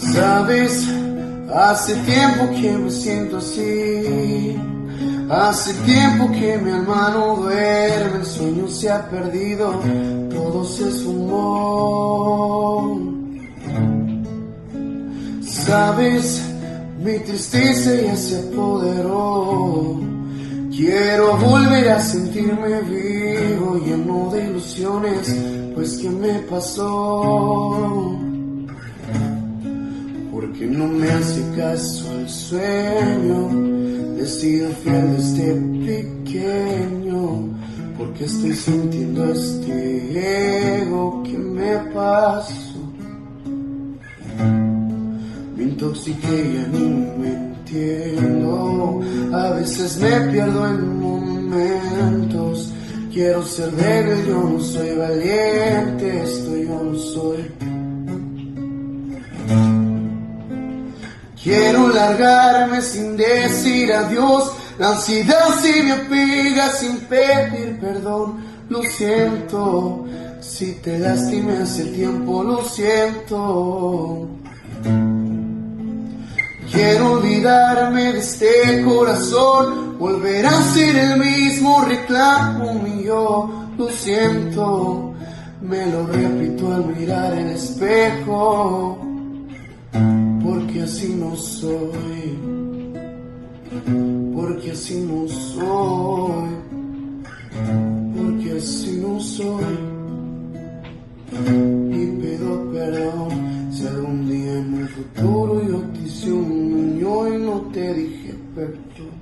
Sabes, hace tiempo que me siento así. Hace tiempo que mi alma no duerme, el sueño se ha perdido, todo se sumó. Sabes, mi tristeza ya se apoderó. Quiero volver a sentirme vivo, lleno de ilusiones, pues ¿qué me pasó? Me hace caso el sueño, he sido fiel desde pequeño, porque estoy sintiendo este ego que me pasó. Me intoxiqué y ya ni me entiendo, a veces me pierdo en momentos. Quiero ser débil, yo no soy valiente, esto yo no soy. Quiero largarme sin decir adiós. La ansiedad se me apega sin pedir perdón. Lo siento, si te lastimé hace tiempo, lo siento. Quiero olvidarme de este corazón, volver a ser el mismo reclamo mío. Lo siento, me lo repito al mirar el espejo así no soy, porque así no soy, porque así no soy. Y pido perdón si algún día en un futuro yo te hice un niño y no te dije perdón.